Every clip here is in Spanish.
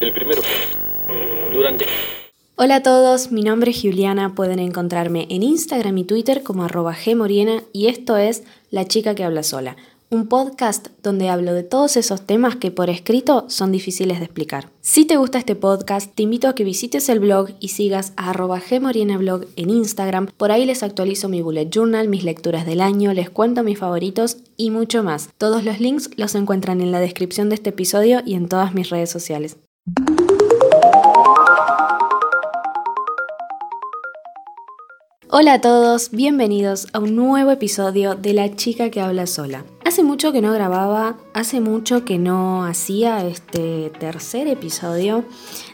El primero. Durante. Hola a todos, mi nombre es Juliana, pueden encontrarme en Instagram y Twitter como arroba gmoriena y esto es La chica que habla sola, un podcast donde hablo de todos esos temas que por escrito son difíciles de explicar. Si te gusta este podcast, te invito a que visites el blog y sigas a arroba gmorienablog en Instagram, por ahí les actualizo mi bullet journal, mis lecturas del año, les cuento mis favoritos y mucho más. Todos los links los encuentran en la descripción de este episodio y en todas mis redes sociales. Hola a todos, bienvenidos a un nuevo episodio de La chica que habla sola. Hace mucho que no grababa, hace mucho que no hacía este tercer episodio.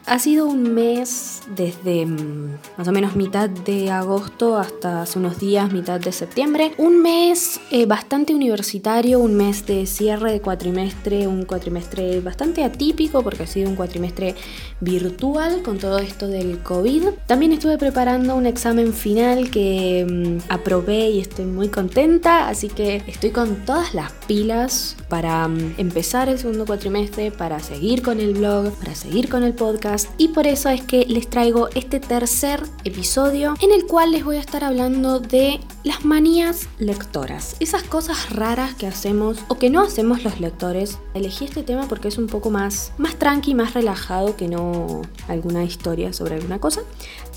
Ha sido un mes desde mm, más o menos mitad de agosto hasta hace unos días, mitad de septiembre. Un mes eh, bastante universitario, un mes de cierre de cuatrimestre, un cuatrimestre bastante atípico porque ha sido un cuatrimestre virtual con todo esto del COVID. También estuve preparando un examen final que mm, aprobé y estoy muy contenta, así que estoy con todas las pilas para mm, empezar el segundo cuatrimestre, para seguir con el blog, para seguir con el podcast y por eso es que les traigo este tercer episodio en el cual les voy a estar hablando de las manías lectoras, esas cosas raras que hacemos o que no hacemos los lectores. Elegí este tema porque es un poco más, más tranqui, más relajado que no alguna historia sobre alguna cosa.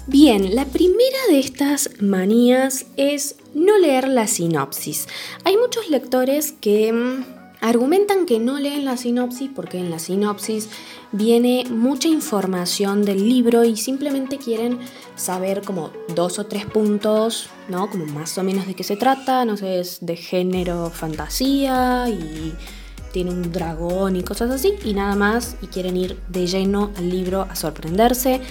Bien, la primera de estas manías es no leer la sinopsis. Hay muchos lectores que mm, argumentan que no leen la sinopsis porque en la sinopsis viene mucha información del libro y simplemente quieren saber como dos o tres puntos, ¿no? Como más o menos de qué se trata, no sé, es de género fantasía y tiene un dragón y cosas así y nada más y quieren ir de lleno al libro a sorprenderse.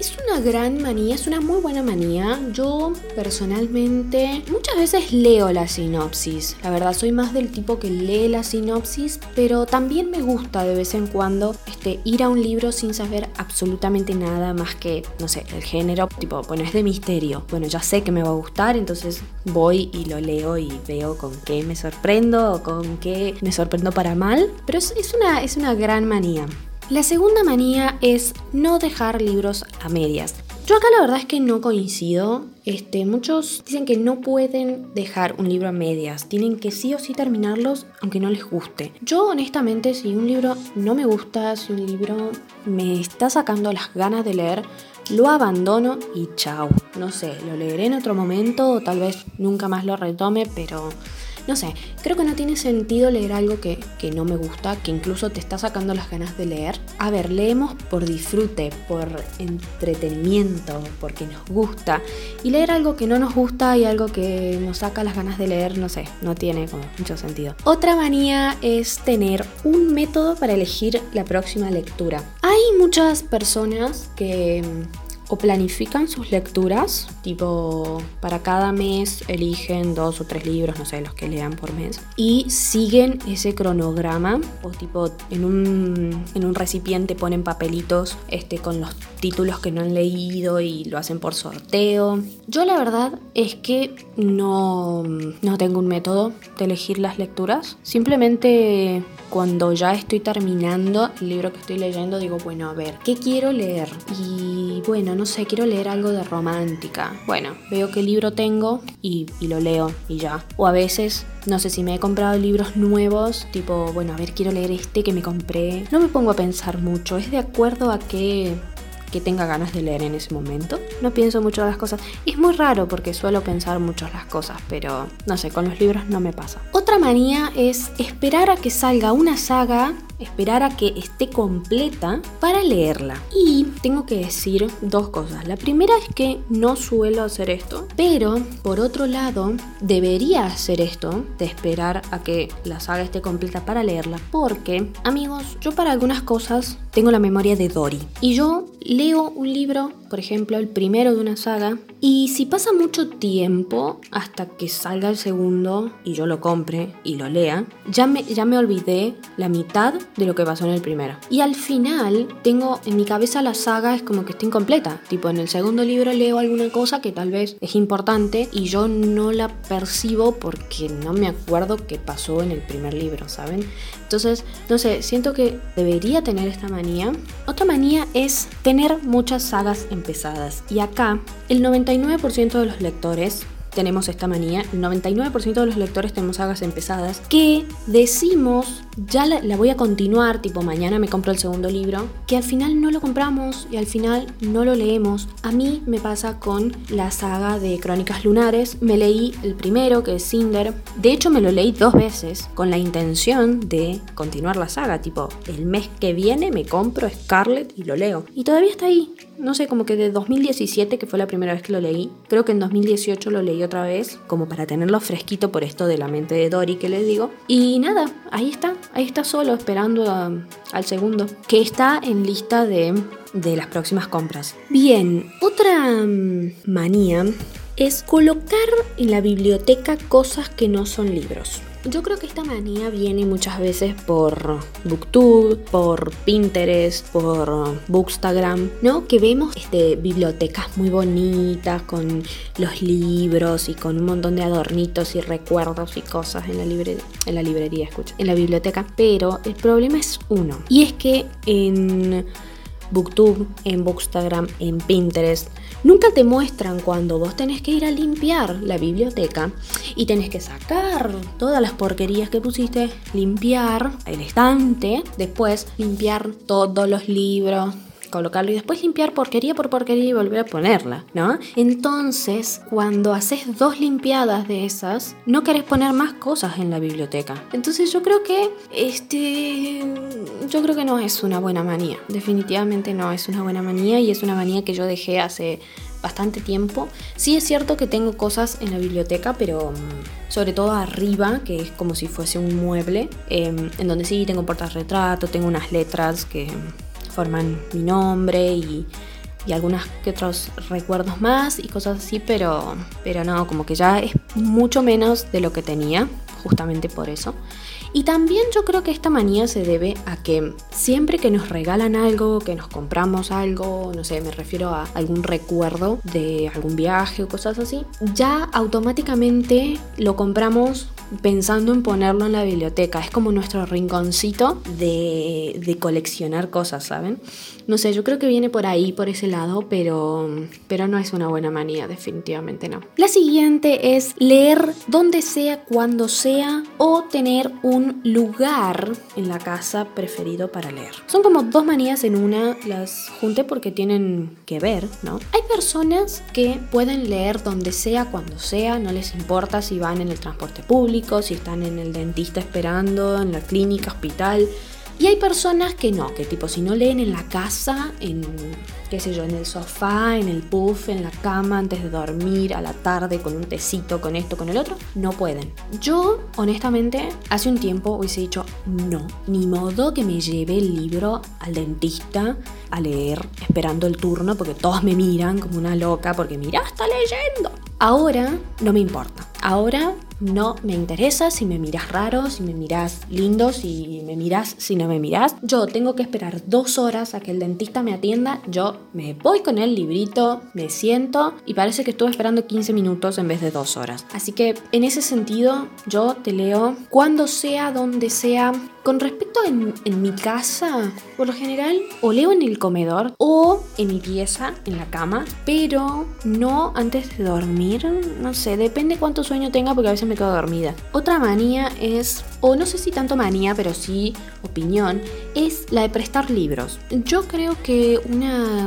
Es una gran manía, es una muy buena manía. Yo personalmente muchas veces leo la sinopsis. La verdad soy más del tipo que lee la sinopsis, pero también me gusta de vez en cuando este, ir a un libro sin saber absolutamente nada más que, no sé, el género. Tipo, bueno, es de misterio. Bueno, ya sé que me va a gustar, entonces voy y lo leo y veo con qué me sorprendo o con qué me sorprendo para mal. Pero es, una, es una gran manía. La segunda manía es no dejar libros a medias. Yo acá la verdad es que no coincido. Este, muchos dicen que no pueden dejar un libro a medias, tienen que sí o sí terminarlos aunque no les guste. Yo honestamente si un libro no me gusta, si un libro me está sacando las ganas de leer, lo abandono y chao. No sé, lo leeré en otro momento o tal vez nunca más lo retome, pero no sé, creo que no tiene sentido leer algo que, no me gusta, que incluso te está sacando las ganas de leer. A ver, leemos por disfrute, por entretenimiento, porque nos gusta. Y leer algo que no nos gusta y algo que nos saca las ganas de leer, no sé, no tiene como mucho sentido. Otra manía es tener un método para elegir la próxima lectura. Hay muchas personas que o planifican sus lecturas, tipo para cada mes eligen dos o tres libros, no sé, los que lean por mes, y siguen ese cronograma, o tipo en un, en un recipiente ponen papelitos este, con los títulos que no han leído y lo hacen por sorteo. Yo la verdad es que no, no tengo un método de elegir las lecturas, simplemente cuando ya estoy terminando el libro que estoy leyendo, digo, bueno, a ver, ¿qué quiero leer? Y bueno, no sé, quiero leer algo de romántica. Bueno, veo qué libro tengo y, lo leo y ya. O a veces no sé si me he comprado libros nuevos, tipo, bueno, a ver, quiero leer este que me compré. No me pongo a pensar mucho, es de acuerdo a qué que tenga ganas de leer en ese momento. No pienso mucho las cosas. Y es muy raro porque suelo pensar mucho las cosas, pero no sé, con los libros no me pasa. Otra manía es esperar a que salga una saga esperar a que esté completa para leerla. Y tengo que decir dos cosas. La primera es que no suelo hacer esto, pero por otro lado debería hacer esto de esperar a que la saga esté completa para leerla, porque amigos, yo para algunas cosas tengo la memoria de Dory y yo leo un libro por ejemplo, el primero de una saga, y si pasa mucho tiempo hasta que salga el segundo y yo lo compre y lo lea, ya me, ya me olvidé la mitad de lo que pasó en el primero. Y al final tengo en mi cabeza la saga es como que está incompleta. Tipo, en el segundo libro leo alguna cosa que tal vez es importante y yo no la percibo porque no me acuerdo qué pasó en el primer libro, ¿saben? Entonces, no sé, siento que debería tener esta manía. Otra manía es tener muchas sagas empezadas. Y acá, el 99% de los lectores tenemos esta manía, el 99% de los lectores tenemos sagas empezadas, que decimos, ya la, la, voy a continuar, tipo mañana me compro el segundo libro, que al final no lo compramos y al final no lo leemos. A mí me pasa con la saga de Crónicas Lunares, me leí el primero, que es Cinder, de hecho me lo leí dos veces, con la intención de continuar la saga, tipo, el mes que viene me compro Scarlet y lo leo. Y todavía está ahí, no sé, como que de 2017, que fue la primera vez que lo leí, creo que en 2018 lo leí otra vez, como para tenerlo fresquito por esto de la mente de Dory que les digo. Y nada, ahí está, ahí está solo esperando a, al segundo, que está en lista de, de las próximas compras. Bien, otra mm, manía es colocar en la biblioteca cosas que no son libros. Yo creo que esta manía viene muchas veces por Booktube, por Pinterest, por Bookstagram, ¿no? Que vemos este, bibliotecas muy bonitas con los libros y con un montón de adornitos y recuerdos y cosas en la, en la librería, escucha, en la biblioteca. Pero el problema es uno, y es que en Booktube, en Bookstagram, en Pinterest, nunca te muestran cuando vos tenés que ir a limpiar la biblioteca y tenés que sacar todas las porquerías que pusiste, limpiar el estante, después limpiar todos los libros, colocarlo y después limpiar porquería por porquería y volver a ponerla, ¿no? Entonces, cuando haces dos limpiadas de esas, no querés poner más cosas en la biblioteca. Entonces yo creo que este yo creo que no es una buena manía. Definitivamente no es una buena manía y es una manía que yo dejé hace bastante tiempo. Sí es cierto que tengo cosas en la biblioteca, pero sobre todo arriba, que es como si fuese un mueble, eh, en donde sí tengo portarretrato, tengo unas letras que forman mi nombre y, y algunos que otros recuerdos más y cosas así, pero, pero no, como que ya es mucho menos de lo que tenía, justamente por eso. Y también yo creo que esta manía se debe a que siempre que nos regalan algo, que nos compramos algo, no sé, me refiero a algún recuerdo de algún viaje o cosas así, ya automáticamente lo compramos pensando en ponerlo en la biblioteca. Es como nuestro rinconcito de, de, coleccionar cosas, ¿saben? No sé, yo creo que viene por ahí, por ese lado, pero, pero no es una buena manía, definitivamente no. La siguiente es leer donde sea, cuando sea, o tener un lugar en la casa preferido para leer. Son como dos manías en una, las junté porque tienen que ver, ¿no? Hay personas que pueden leer donde sea, cuando sea, no les importa si van en el transporte público, si están en el dentista esperando, en la clínica, hospital. Y hay personas que no, que tipo si no leen en la casa, en qué sé yo, en el sofá, en el puff, en la cama, antes de dormir, a la tarde, con un tecito, con esto, con el otro, no pueden. Yo, honestamente, hace un tiempo hubiese dicho, no, ni modo que me lleve el libro al dentista a leer esperando el turno, porque todos me miran como una loca, porque mira, está leyendo. Ahora no me importa. Ahora no me interesa si me miras raro, si me miras lindo, si me miras, si no me miras. Yo tengo que esperar dos horas a que el dentista me atienda. Yo me voy con el librito, me siento y parece que estuve esperando 15 minutos en vez de dos horas. Así que en ese sentido yo te leo cuando sea, donde sea. Con respecto en, en mi casa, por lo general o leo en el comedor o en mi pieza, en la cama, pero no antes de dormir. No sé, depende cuánto sueño tenga porque a veces me quedo dormida. Otra manía es, o no sé si tanto manía, pero sí opinión, es la de prestar libros. Yo creo que una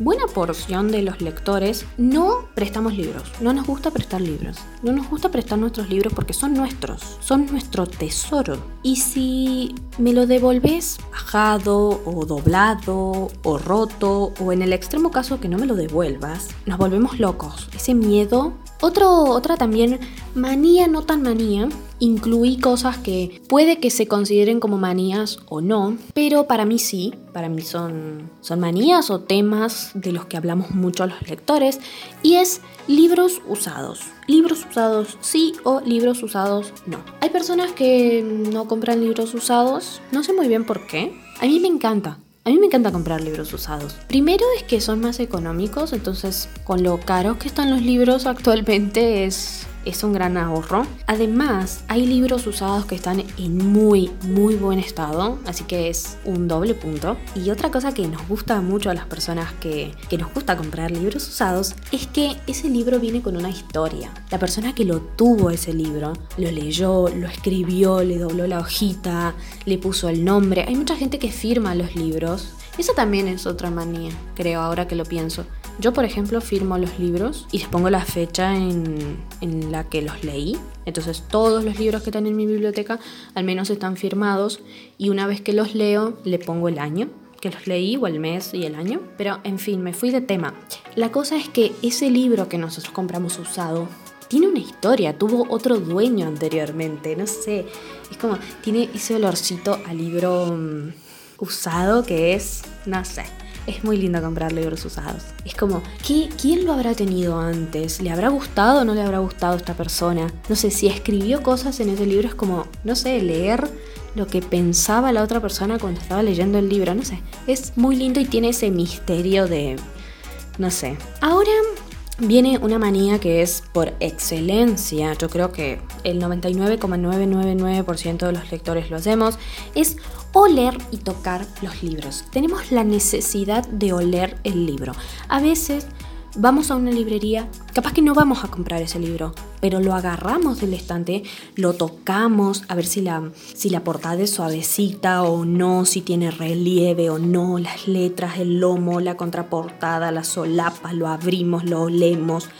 buena porción de los lectores no prestamos libros, no nos gusta prestar libros, no nos gusta prestar nuestros libros porque son nuestros, son nuestro tesoro. Y si me lo devolves bajado o doblado o roto o en el extremo caso que no me lo devuelvas, nos volvemos locos. Ese miedo Otro, otra también manía, no tan manía, incluí cosas que puede que se consideren como manías o no, pero para mí sí, para mí son, son manías o temas de los que hablamos mucho los lectores, y es libros usados. Libros usados sí o libros usados no. Hay personas que no compran libros usados, no sé muy bien por qué. A mí me encanta, a mí me encanta comprar libros usados. Primero es que son más económicos, entonces con lo caros que están los libros actualmente es es un gran ahorro. Además, hay libros usados que están en muy, muy buen estado, así que es un doble punto. Y otra cosa que nos gusta mucho a las personas que, que nos gusta comprar libros usados es que ese libro viene con una historia. La persona que lo tuvo ese libro, lo leyó, lo escribió, le dobló la hojita, le puso el nombre. Hay mucha gente que firma los libros. Eso también es otra manía, creo, ahora que lo pienso. Yo, por ejemplo, firmo los libros y les pongo la fecha en, la que los leí. Entonces todos los libros que están en mi biblioteca al menos están firmados y una vez que los leo le pongo el año que los leí o el mes y el año. Pero en fin, me fui de tema. La cosa es que ese libro que nosotros compramos usado tiene una historia, tuvo otro dueño anteriormente, no sé. Es como, tiene ese olorcito a libro mm, usado que es, no sé es muy lindo comprar libros usados. Es como, ¿qué, ¿quién lo habrá tenido antes? ¿Le habrá gustado o no le habrá gustado esta persona? No sé, si escribió cosas en ese libro es como, no sé, leer lo que pensaba la otra persona cuando estaba leyendo el libro, no sé. Es muy lindo y tiene ese misterio de, no sé. Ahora viene una manía que es por excelencia, yo creo que el 99,999% de los lectores lo hacemos, es oler y tocar los libros. Tenemos la necesidad de oler el libro. A veces vamos a una librería, capaz que no vamos a comprar ese libro, pero lo agarramos del estante, lo tocamos a ver si la, si la portada es suavecita o no, si tiene relieve o no, las letras, el lomo, la contraportada, la solapa, lo abrimos, lo olemos,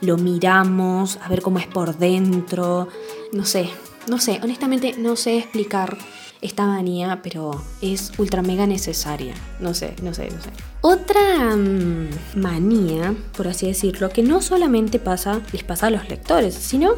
lo miramos, a ver cómo es por dentro, no sé, no sé, honestamente no sé explicar esta manía, pero es ultra mega necesaria. No sé, no sé, no sé. Otra mm, manía, por así decirlo, que no solamente pasa, les pasa a los lectores, sino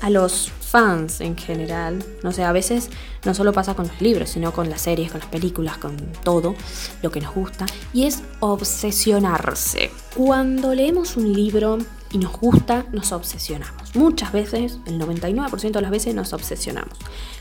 a los fans en general. No sé, a veces no solo pasa con los libros, sino con las series, con las películas, con todo lo que nos gusta. Y es obsesionarse. Cuando leemos un libro y nos gusta, nos obsesionamos. Muchas veces, el 99% de las veces nos obsesionamos.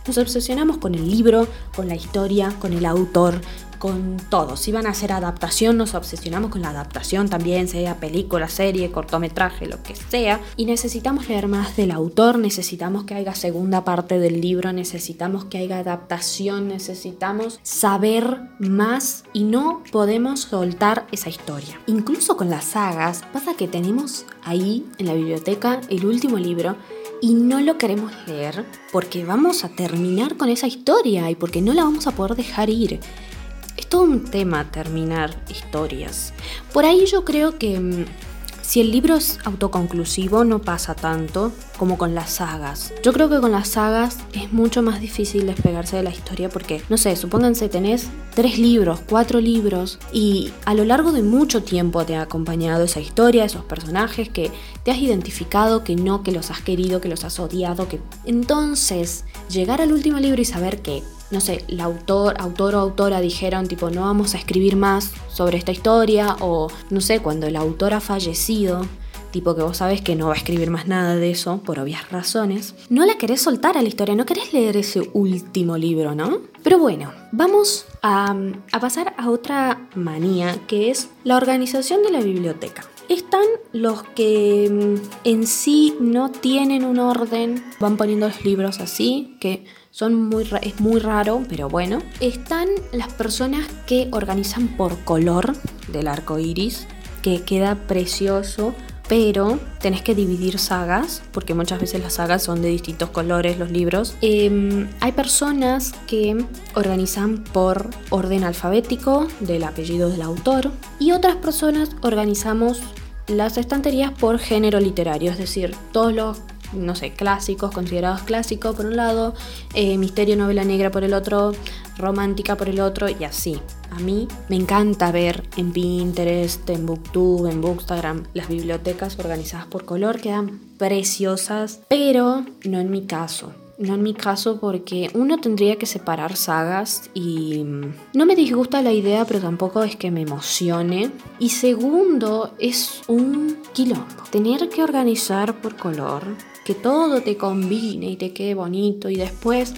Nos obsesionamos con el libro, con la historia, con el autor, con todo. Si van a hacer adaptación, nos obsesionamos con la adaptación también, sea película, serie, cortometraje, lo que sea. Y necesitamos leer más del autor, necesitamos que haya segunda parte del libro, necesitamos que haya adaptación, necesitamos saber más y no podemos soltar esa historia. Incluso con las sagas, pasa que tenemos ahí en la biblioteca el último libro y no lo queremos leer porque vamos a terminar con esa historia y porque no la vamos a poder dejar ir. Todo un tema terminar historias. Por ahí yo creo que mm, si el libro es autoconclusivo no pasa tanto como con las sagas. Yo creo que con las sagas es mucho más difícil despegarse de la historia porque, no sé, supónganse tenés tres libros, cuatro libros y a lo largo de mucho tiempo te ha acompañado esa historia, esos personajes que te has identificado, que no, que los has querido, que los has odiado, que... Entonces, llegar al último libro y saber que no sé, el autor, autor o autora dijeron tipo no vamos a escribir más sobre esta historia o no sé, cuando el autor ha fallecido, tipo que vos sabes que no va a escribir más nada de eso por obvias razones, no la querés soltar a la historia, no querés leer ese último libro, ¿no? Pero bueno, vamos a, pasar a otra manía que es la organización de la biblioteca. Están los que mm, en sí no tienen un orden, van poniendo los libros así, que son muy, es muy raro, pero bueno. Están las personas que organizan por color del arco iris, que queda precioso, pero tenés que dividir sagas, porque muchas veces las sagas son de distintos colores, los libros. Em, hay personas que organizan por orden alfabético del apellido del autor, y otras personas organizamos las estanterías por género literario, es decir, todos los no sé, clásicos, considerados clásicos por un lado, eh, misterio, novela negra por el otro, romántica por el otro y así. A mí me encanta ver en Pinterest, en Booktube, en Bookstagram las bibliotecas organizadas por color, quedan preciosas, pero no en mi caso. No en mi caso porque uno tendría que separar sagas y mm, no me disgusta la idea, pero tampoco es que me emocione. Y segundo, es un quilombo. Tener que organizar por color, que todo te combine y te quede bonito y después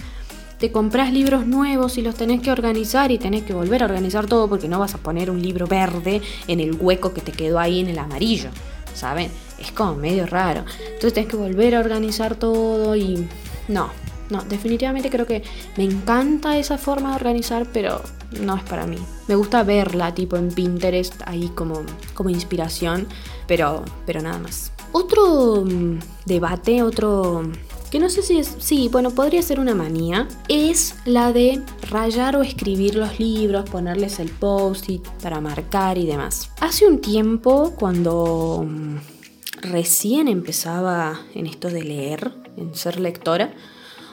te compras libros nuevos y los tenés que organizar y tenés que volver a organizar todo porque no vas a poner un libro verde en el hueco que te quedó ahí en el amarillo, ¿saben? Es como medio raro. Entonces tenés que volver a organizar todo y no, no, definitivamente creo que me encanta esa forma de organizar, pero no es para mí. Me gusta verla tipo en Pinterest ahí como, como inspiración, pero, pero nada más. Otro mm, debate, otro que no sé si es, sí, bueno, podría ser una manía, es la de rayar o escribir los libros, ponerles el post-it para marcar y demás. Hace un tiempo, cuando mm, recién empezaba en esto de leer, en ser lectora,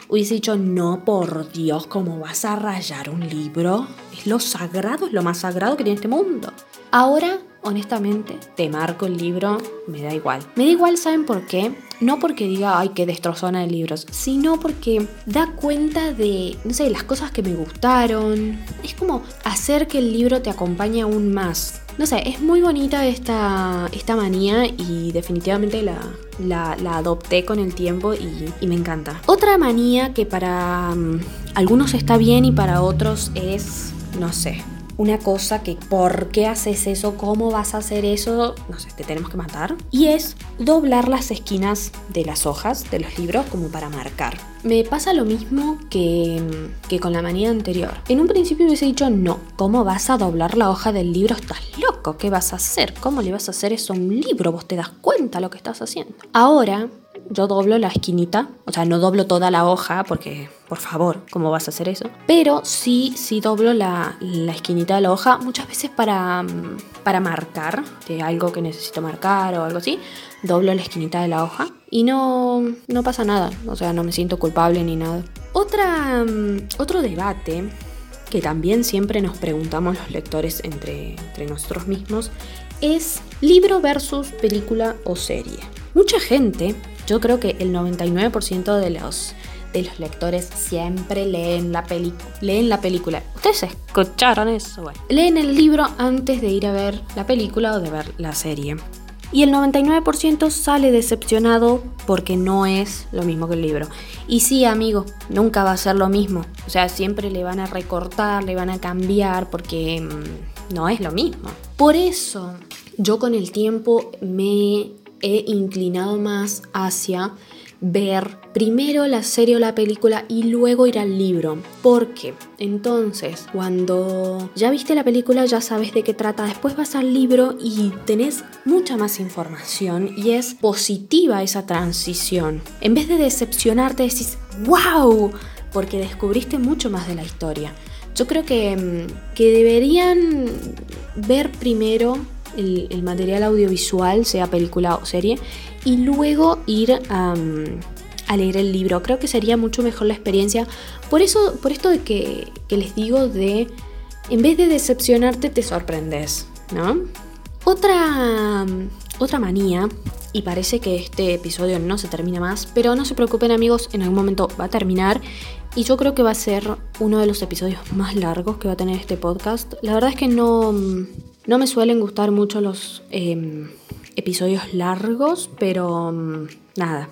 hubiese dicho, no, por Dios, ¿cómo vas a rayar un libro? Es lo sagrado, es lo más sagrado que tiene este mundo. Ahora, honestamente, te marco el libro, me da igual. Me da igual, ¿saben por qué? No porque diga, ay, qué destrozona de libros, sino porque da cuenta de, no sé, las cosas que me gustaron. Es como hacer que el libro te acompañe aún más. No sé, es muy bonita esta, esta manía y definitivamente la, la, adopté con el tiempo y, me encanta. Otra manía que para mm, algunos está bien y para otros es, no sé, una cosa que ¿por qué haces eso? ¿Cómo vas a hacer eso? No sé, te tenemos que matar. Y es doblar las esquinas de las hojas de los libros como para marcar. Me pasa lo mismo que, que con la manía anterior. En un principio hubiese dicho no, ¿cómo vas a doblar la hoja del libro? Estás loco, ¿qué vas a hacer? ¿Cómo le vas a hacer eso a un libro? Vos te das cuenta lo que estás haciendo. Ahora yo doblo la esquinita, o sea, no doblo toda la hoja porque, por favor, ¿cómo vas a hacer eso? Pero sí, sí doblo la, esquinita de la hoja muchas veces para, mm, para marcar, de algo que necesito marcar o algo así, doblo la esquinita de la hoja y no, no pasa nada, o sea, no me siento culpable ni nada. Otra, mm, otro debate que también siempre nos preguntamos los lectores entre, entre nosotros mismos es libro versus película o serie. Mucha gente yo creo que el 99% de los, de los lectores siempre leen la, leen la película. ¿Ustedes escucharon eso? Bueno, leen el libro antes de ir a ver la película o de ver la serie. Y el 99% sale decepcionado porque no es lo mismo que el libro. Y sí, amigo, nunca va a ser lo mismo. O sea, siempre le van a recortar, le van a cambiar porque mm, no es lo mismo. Por eso, yo con el tiempo me he inclinado más hacia ver primero la serie o la película y luego ir al libro. Porque entonces cuando ya viste la película ya sabes de qué trata, después vas al libro y tenés mucha más información y es positiva esa transición. En vez de decepcionarte decís, wow, porque descubriste mucho más de la historia. Yo creo que, mm, que deberían ver primero el, material audiovisual, sea película o serie, y luego ir a leer el libro. Creo que sería mucho mejor la experiencia. Por eso, por esto de que, les digo de, en vez de decepcionarte, te sorprendes, ¿no? Otra, otra manía, y parece que este episodio no se termina más, pero no se preocupen amigos, en algún momento va a terminar. Y yo creo que va a ser uno de los episodios más largos que va a tener este podcast. La verdad es que no, no me suelen gustar mucho los em, episodios largos, pero mm, nada.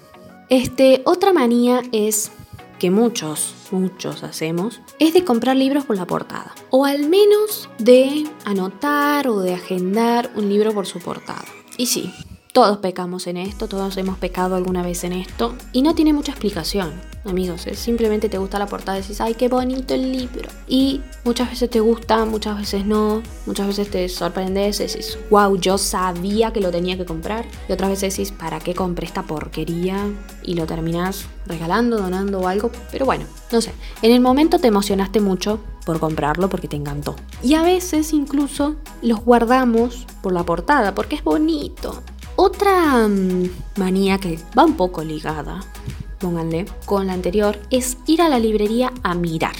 Este, otra manía es que muchos, muchos hacemos, es de comprar libros por la portada. O al menos de anotar o de agendar un libro por su portada. Y sí, todos pecamos en esto, todos hemos pecado alguna vez en esto y no tiene mucha explicación, amigos. simplemente te gusta la portada y dices, ay, qué bonito el libro. Y muchas veces te gusta, muchas veces no, muchas veces te sorprendes y dices, wow, yo sabía que lo tenía que comprar. Y otras veces dices, ¿para qué compré esta porquería? Y lo terminas regalando, donando o algo. Pero bueno, no sé. En el momento te emocionaste mucho por comprarlo porque te encantó. Y a veces incluso los guardamos por la portada porque es bonito Otra mm, manía que va un poco ligada, pónganle, con la anterior, es ir a la librería a mirar.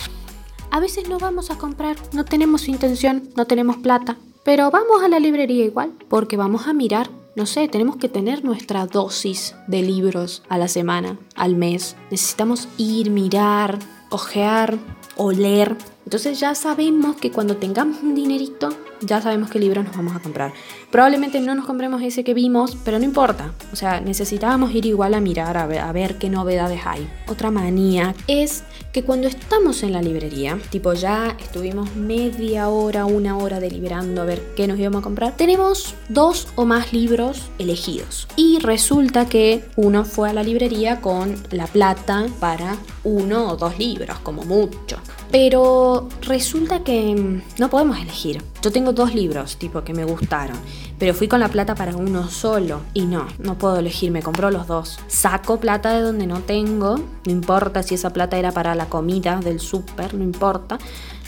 A veces no vamos a comprar, no tenemos intención, no tenemos plata, pero vamos a la librería igual, porque vamos a mirar. No sé, tenemos que tener nuestra dosis de libros a la semana, al mes. Necesitamos ir, mirar, ojear, oler. Entonces ya sabemos que cuando tengamos un dinerito, ya sabemos qué libro nos vamos a comprar. Probablemente no nos compremos ese que vimos, pero no importa. O sea, necesitábamos ir igual a mirar, a ver, a ver qué novedades hay. Otra manía es que cuando estamos en la librería, tipo ya estuvimos media hora, una hora deliberando a ver qué nos íbamos a comprar, tenemos dos o más libros elegidos. Y resulta que uno fue a la librería con la plata para uno o dos libros, como mucho. Pero resulta que mm, no podemos elegir. Yo tengo dos libros, tipo, que me gustaron, pero fui con la plata para uno solo y no, no puedo elegir, me compró los dos. Saco plata de donde no tengo, no importa si esa plata era para la comida del súper, no importa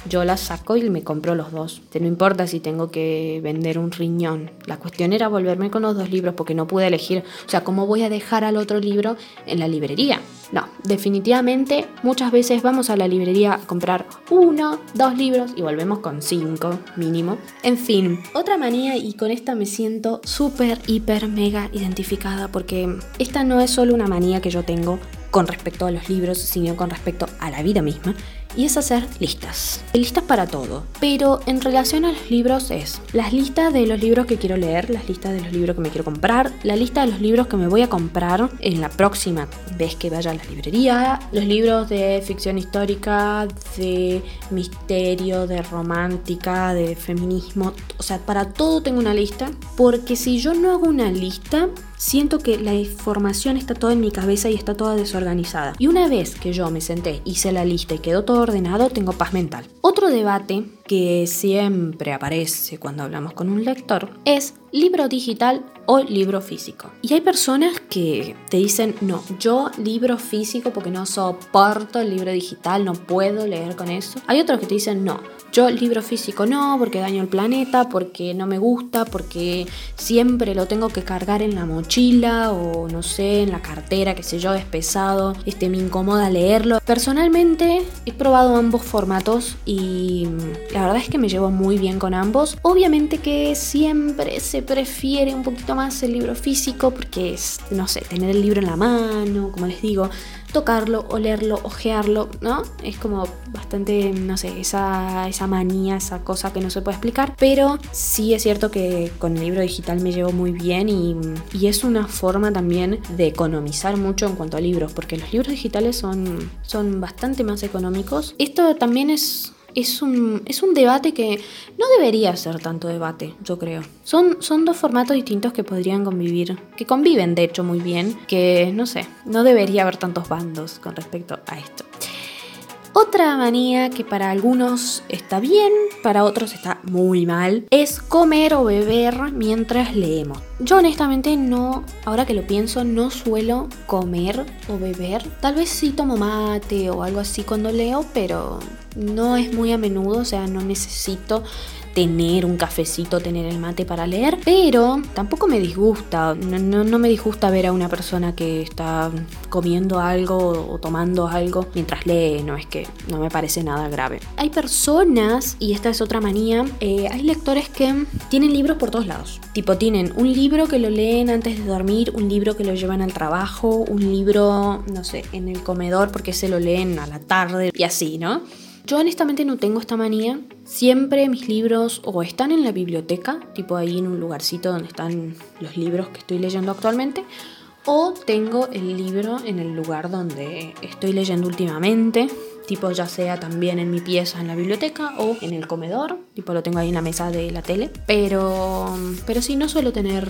yo la saco y me compro los dos. No importa si tengo que vender un riñón. La cuestión era volverme con los dos libros porque no pude elegir. O sea, ¿cómo voy a dejar al otro libro en la librería? No, definitivamente muchas veces vamos a la librería a comprar uno, dos libros y volvemos con cinco mínimo. En fin, otra manía y con esta me siento súper, hiper, mega identificada porque esta no es solo una manía que yo tengo con respecto a los libros, sino con respecto a la vida misma y es hacer listas. Listas para todo. Pero en relación a los libros es las listas de los libros que quiero leer, las listas de los libros que me quiero comprar, la lista de los libros que me voy a comprar en la próxima vez que vaya a la librería, los libros de ficción histórica, de misterio, de romántica, de feminismo. O sea, para todo tengo una lista. Porque si yo no hago una lista, siento que la información está toda en mi cabeza y está toda desorganizada. Y una vez que yo me senté, hice la lista y quedó todo ordenado, tengo paz mental. Otro debate que siempre aparece cuando hablamos con un lector es libro digital o libro físico. Y hay personas que te dicen, no, yo libro físico porque no soporto el libro digital, no puedo leer con eso. Hay otros que te dicen, no, yo libro físico no, porque daño el planeta, porque no me gusta, porque siempre lo tengo que cargar en la mochila o no sé, en la cartera, qué sé yo, es pesado, este, me incomoda leerlo. Personalmente he probado ambos formatos y la verdad es que me llevo muy bien con ambos. Obviamente que siempre se prefiere un poquito más el libro físico porque es, no sé, tener el libro en la mano, como les digo, tocarlo, olerlo, ojearlo, ¿no? Es como bastante, no sé, esa, esa manía, esa cosa que no se puede explicar. Pero sí es cierto que con el libro digital me llevo muy bien y, y es una forma también de economizar mucho en cuanto a libros, porque los libros digitales son, son bastante más económicos. Esto también es es un, es un debate que no debería ser tanto debate, yo creo. Son, son dos formatos distintos que podrían convivir, que conviven de hecho muy bien, que no sé, no debería haber tantos bandos con respecto a esto. Otra manía que para algunos está bien, para otros está muy mal, es comer o beber mientras leemos. Yo honestamente no, ahora que lo pienso, no suelo comer o beber. Tal vez sí tomo mate o algo así cuando leo, pero no es muy a menudo, o sea, no necesito tener un cafecito, tener el mate para leer, pero tampoco me disgusta, no, no, me disgusta ver a una persona que está comiendo algo o tomando algo mientras lee, no es que no me parece nada grave. Hay personas, y esta es otra manía, eh, hay lectores que tienen libros por todos lados, tipo tienen un libro que lo leen antes de dormir, un libro que lo llevan al trabajo, un libro, no sé, en el comedor porque se lo leen a la tarde y así, ¿no? Yo honestamente no tengo esta manía. Siempre mis libros o están en la biblioteca, tipo ahí en un lugarcito donde están los libros que estoy leyendo actualmente, o tengo el libro en el lugar donde estoy leyendo últimamente, tipo ya sea también en mi pieza en la biblioteca o en el comedor, tipo lo tengo ahí en la mesa de la tele, pero pero sí no suelo tener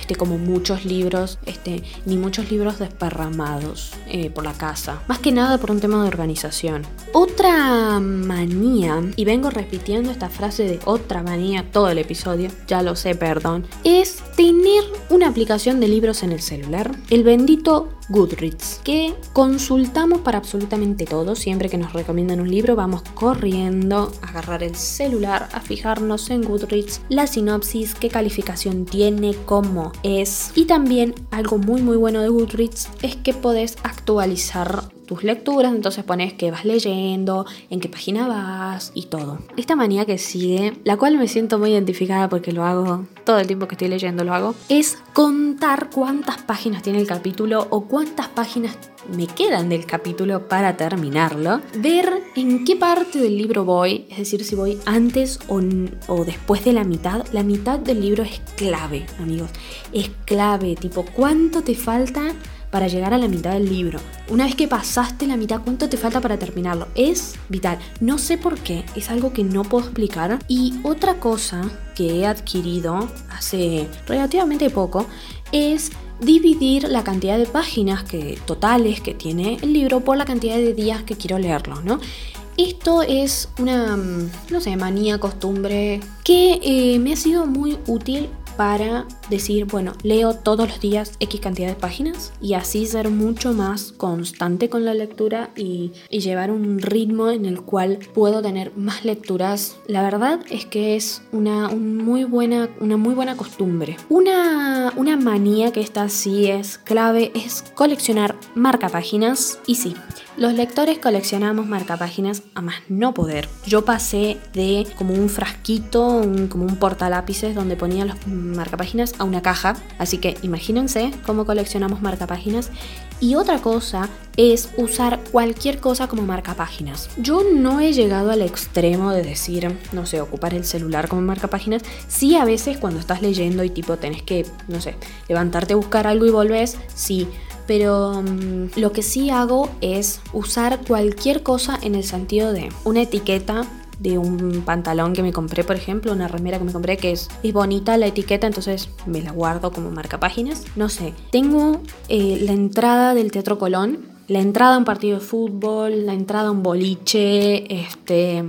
este, como muchos libros, este, ni muchos libros desparramados eh, por la casa. Más que nada por un tema de organización. Otra manía, y vengo repitiendo esta frase de otra manía todo el episodio, ya lo sé, perdón, es tener una aplicación de libros en el celular. El bendito Goodreads, que consultamos para absolutamente todo. Siempre que nos recomiendan un libro, vamos corriendo a agarrar el celular, a fijarnos en Goodreads, la sinopsis, qué calificación tiene, cómo es. Y también algo muy muy bueno de Goodreads es que podés actualizar tus lecturas, entonces pones que vas leyendo, en qué página vas y todo. Esta manía que sigue, la cual me siento muy identificada porque lo hago todo el tiempo que estoy leyendo, lo hago, es contar cuántas páginas tiene el capítulo o cuántas páginas me quedan del capítulo para terminarlo, ver en qué parte del libro voy, es decir, si voy antes o, o, después de la mitad. La mitad del libro es clave, amigos, es clave, tipo, ¿cuánto te falta? Para llegar a la mitad del libro. Una vez que pasaste la mitad, ¿cuánto te falta para terminarlo? Es vital. No sé por qué, es algo que no puedo explicar. Y otra cosa que he adquirido hace relativamente poco es dividir la cantidad de páginas que, totales que tiene el libro por la cantidad de días que quiero leerlo, ¿no? Esto es una, no sé, manía, costumbre que eh, me ha sido muy útil para decir, bueno, leo todos los días X cantidad de páginas y así ser mucho más constante con la lectura y, llevar un ritmo en el cual puedo tener más lecturas. La verdad es que es una, muy, buena, una muy buena costumbre. Una, una manía que esta sí es clave es coleccionar marca páginas y sí. Los lectores coleccionamos marcapáginas a más no poder. Yo pasé de como un frasquito, como un portalápices donde ponía los marcapáginas a una caja. Así que imagínense cómo coleccionamos marcapáginas. Y otra cosa es usar cualquier cosa como marcapáginas. Yo no he llegado al extremo de decir, no sé, ocupar el celular como marcapáginas. Sí, a veces cuando estás leyendo y tipo tenés que, no sé, levantarte a buscar algo y volvés, sí pero mm, lo que sí hago es usar cualquier cosa en el sentido de una etiqueta de un pantalón que me compré, por ejemplo, una remera que me compré que es, bonita la etiqueta, entonces me la guardo como marca páginas. No sé, tengo eh, la entrada del Teatro Colón, la entrada a un partido de fútbol, la entrada a un boliche, este...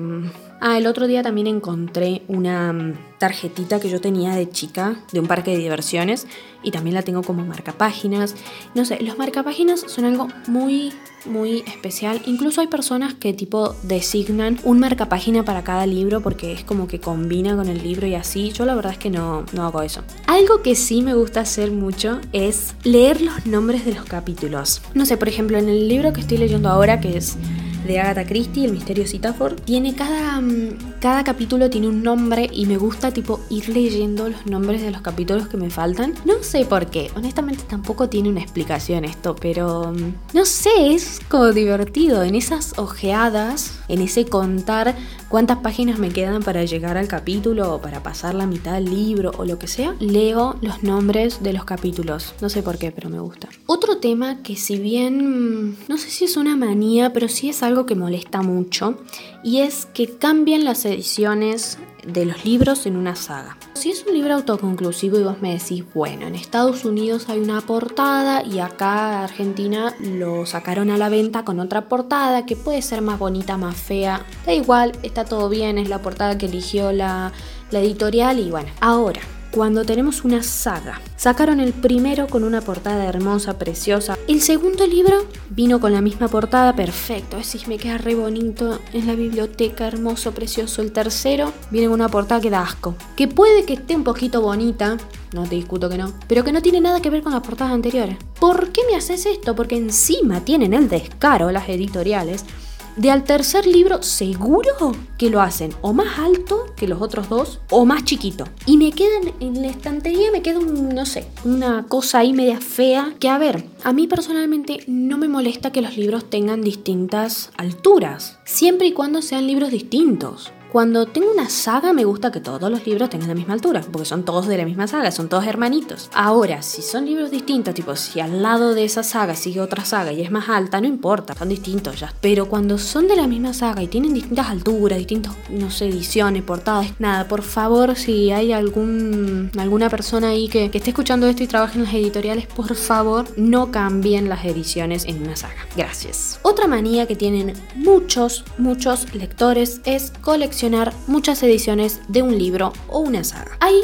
Ah, el otro día también encontré una mm, tarjetita que yo tenía de chica de un parque de diversiones y también la tengo como marcapáginas. No sé, los marcapáginas son algo muy muy especial. Incluso hay personas que tipo designan un marcapágina para cada libro porque es como que combina con el libro y así. Yo la verdad es que no, no hago eso. Algo que sí me gusta hacer mucho es leer los nombres de los capítulos. No sé, por ejemplo, en el libro que estoy leyendo ahora, que es de Agatha Christie, El misterio Citafor, tiene cada, mm, cada capítulo tiene un nombre y me gusta tipo ir leyendo los nombres de los capítulos que me faltan. No sé por qué, honestamente tampoco tiene una explicación esto, pero mm, no sé, es como divertido en esas ojeadas, en ese contar cuántas páginas me quedan para llegar al capítulo o para pasar la mitad del libro o lo que sea, leo los nombres de los capítulos. No sé por qué, pero me gusta. Otro tema que si bien mm, no sé si es una manía, pero sí es algo que molesta mucho y es que cambian las ediciones de los libros en una saga. Si es un libro autoconclusivo y vos me decís, bueno, en Estados Unidos hay una portada y acá Argentina lo sacaron a la venta con otra portada que puede ser más bonita, más fea, da igual, está todo bien, es la portada que eligió la, la editorial y bueno, ahora cuando tenemos una saga. Sacaron el primero con una portada hermosa, preciosa. El segundo libro vino con la misma portada, perfecto. Ese me queda re bonito en la biblioteca, hermoso, precioso. El tercero viene con una portada que da asco. Que puede que esté un poquito bonita, no te discuto que no, pero que no tiene nada que ver con las portadas anteriores. ¿Por qué me haces esto? Porque encima tienen el descaro las editoriales de al tercer libro seguro que lo hacen o más alto que los otros dos o más chiquito. Y me quedan en la estantería, me queda un, no sé, una cosa ahí media fea que a ver, a mí personalmente no me molesta que los libros tengan distintas alturas, siempre y cuando sean libros distintos. Cuando tengo una saga me gusta que todos los libros tengan la misma altura, porque son todos de la misma saga, son todos hermanitos. Ahora, si son libros distintos, tipo si al lado de esa saga sigue otra saga y es más alta, no importa, son distintos ya. Pero cuando son de la misma saga y tienen distintas alturas, distintos, no sé, ediciones, portadas, nada, por favor, si hay algún, alguna persona ahí que, que esté escuchando esto y trabaje en las editoriales, por favor, no cambien las ediciones en una saga. Gracias. Otra manía que tienen muchos, muchos lectores es coleccionar muchas ediciones de un libro o una saga. Hay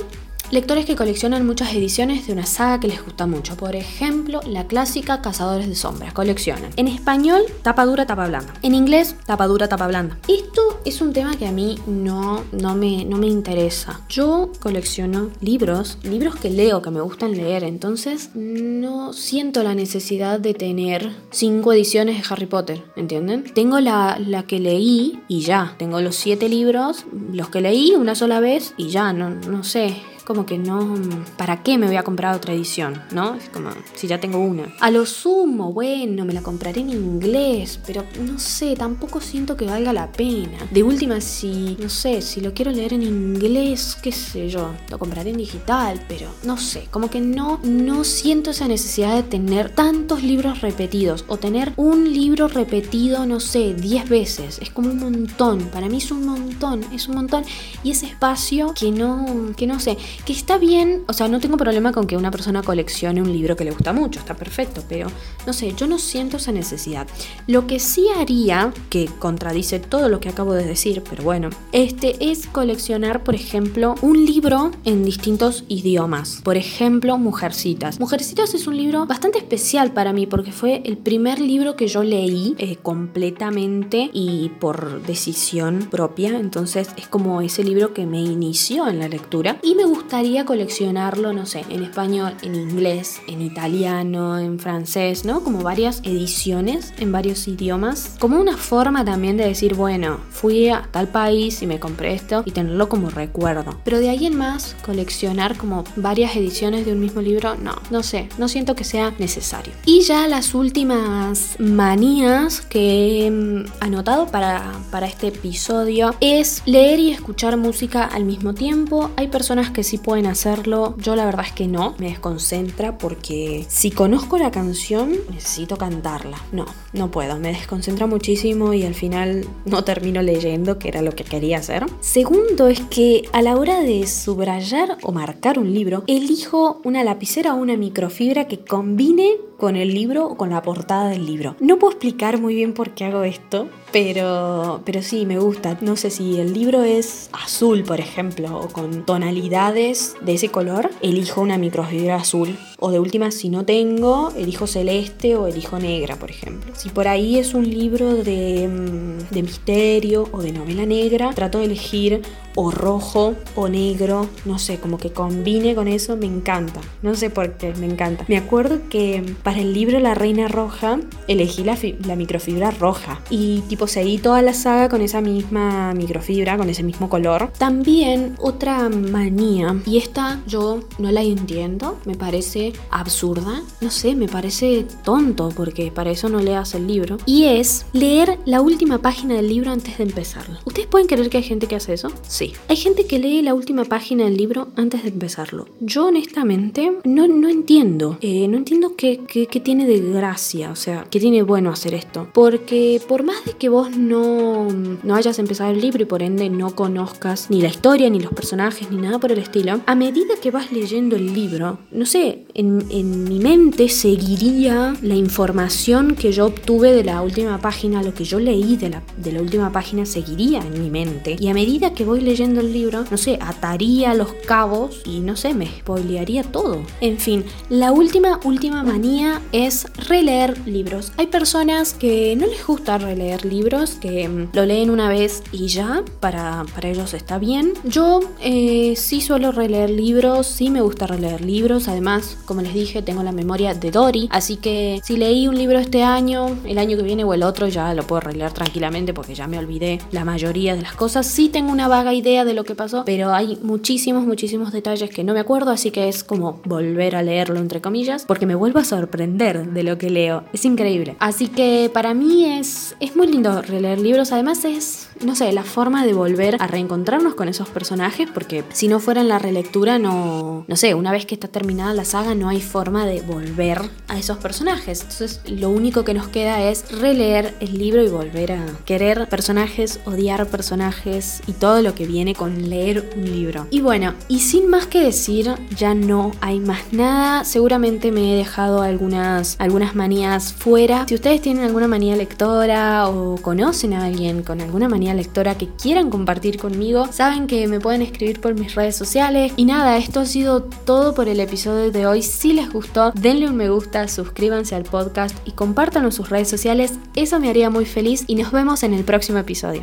lectores que coleccionan muchas ediciones de una saga que les gusta mucho. Por ejemplo, la clásica Cazadores de Sombras. Coleccionan. En español, tapa dura, tapa blanda. En inglés, tapa dura, tapa blanda. Esto es un tema que a mí no, no, me, no me interesa. Yo colecciono libros, libros que leo, que me gustan leer. Entonces, no siento la necesidad de tener cinco ediciones de Harry Potter. ¿Entienden? Tengo la, la que leí y ya. Tengo los siete libros, los que leí una sola vez y ya. No, no sé como que no, ¿para qué me voy a comprar otra edición? ¿No? Es como si ya tengo una. A lo sumo, bueno, me la compraré en inglés, pero no sé, tampoco siento que valga la pena. De última, si, no sé, si lo quiero leer en inglés, qué sé yo, lo compraré en digital, pero no sé, como que no, no siento esa necesidad de tener tantos libros repetidos o tener un libro repetido, no sé, 10 veces. Es como un montón, para mí es un montón, es un montón. Y ese espacio que no, que no sé, que está bien, o sea, no tengo problema con que una persona coleccione un libro que le gusta mucho, está perfecto, pero no sé, yo no siento esa necesidad. Lo que sí haría, que contradice todo lo que acabo de decir, pero bueno, este es coleccionar, por ejemplo, un libro en distintos idiomas. Por ejemplo, Mujercitas. Mujercitas es un libro bastante especial para mí porque fue el primer libro que yo leí eh, completamente y por decisión propia, entonces es como ese libro que me inició en la lectura y me gustó gustaría coleccionarlo, no sé, en español, en inglés, en italiano, en francés, ¿no? Como varias ediciones en varios idiomas. Como una forma también de decir, bueno, fui a tal país y me compré esto y tenerlo como recuerdo. Pero de ahí en más, coleccionar como varias ediciones de un mismo libro, no, no sé, no siento que sea necesario. Y ya las últimas manías que he anotado para, para este episodio es leer y escuchar música al mismo tiempo. Hay personas que sí pueden hacerlo. Yo la verdad es que no, me desconcentra porque si conozco la canción necesito cantarla. No, no puedo, me desconcentra muchísimo y al final no termino leyendo, que era lo que quería hacer. Segundo es que a la hora de subrayar o marcar un libro, elijo una lapicera o una microfibra que combine con el libro o con la portada del libro. No puedo explicar muy bien por qué hago esto, pero, pero sí, me gusta. No sé si el libro es azul, por ejemplo, o con tonalidades de ese color, elijo una microfibra azul. O de última, si no tengo, elijo celeste o elijo negra, por ejemplo. Si por ahí es un libro de, mm, de misterio o de novela negra, trato de elegir o rojo o negro, no sé, como que combine con eso, me encanta. No sé por qué, me encanta. Me acuerdo que para el libro La Reina Roja elegí la, la microfibra roja y tipo seguí toda la saga con esa misma microfibra, con ese mismo color. También otra manía, y esta yo no la entiendo, me parece absurda, no sé, me parece tonto porque para eso no leas el libro, y es leer la última página del libro antes de empezarlo. ¿Ustedes pueden creer que hay gente que hace eso? Sí. Hay gente que lee la última página del libro antes de empezarlo. Yo honestamente no, no entiendo. Eh, no entiendo qué, qué, qué, tiene de gracia, o sea, qué tiene bueno hacer esto. Porque por más de que vos no, no hayas empezado el libro y por ende no conozcas ni la historia, ni los personajes, ni nada por el estilo, a medida que vas leyendo el libro, no sé, en, mi mente seguiría la información que yo obtuve de la última página, lo que yo leí de la, última página seguiría en mi mente. Y a medida que voy leyendo leyendo el libro, no sé, ataría los cabos y no sé, me spoilearía todo. En fin, la última, última manía es releer libros. Hay personas que no les gusta releer libros, que mm, lo leen una vez y ya, para, para ellos está bien. Yo eh, sí suelo releer libros, sí me gusta releer libros, además, como les dije, tengo la memoria de Dory, así que si leí un libro este año, el año que viene o el otro ya lo puedo releer tranquilamente porque ya me olvidé la mayoría de las cosas. Sí tengo una vaga idea de lo que pasó, pero hay muchísimos, muchísimos detalles que no me acuerdo, así que es como volver a leerlo entre comillas, porque me vuelvo a sorprender de lo que leo. Es increíble. Así que para mí es, es muy lindo releer libros, además es, no sé, la forma de volver a reencontrarnos con esos personajes, porque si no fuera en la relectura, no, no sé, una vez que está terminada la saga, no hay forma de volver a esos personajes. Entonces lo único que nos queda es releer el libro y volver a querer personajes, odiar personajes y todo lo que viene con leer un libro. Y bueno, y sin más que decir, ya no hay más nada. Seguramente me he dejado algunas, algunas manías fuera. Si ustedes tienen alguna manía lectora o conocen a alguien con alguna manía lectora que quieran compartir conmigo, saben que me pueden escribir por mis redes sociales. Y nada, esto ha sido todo por el episodio de hoy. Si les gustó, denle un me gusta, suscríbanse al podcast y compártanlo en sus redes sociales. Eso me haría muy feliz y nos vemos en el próximo episodio.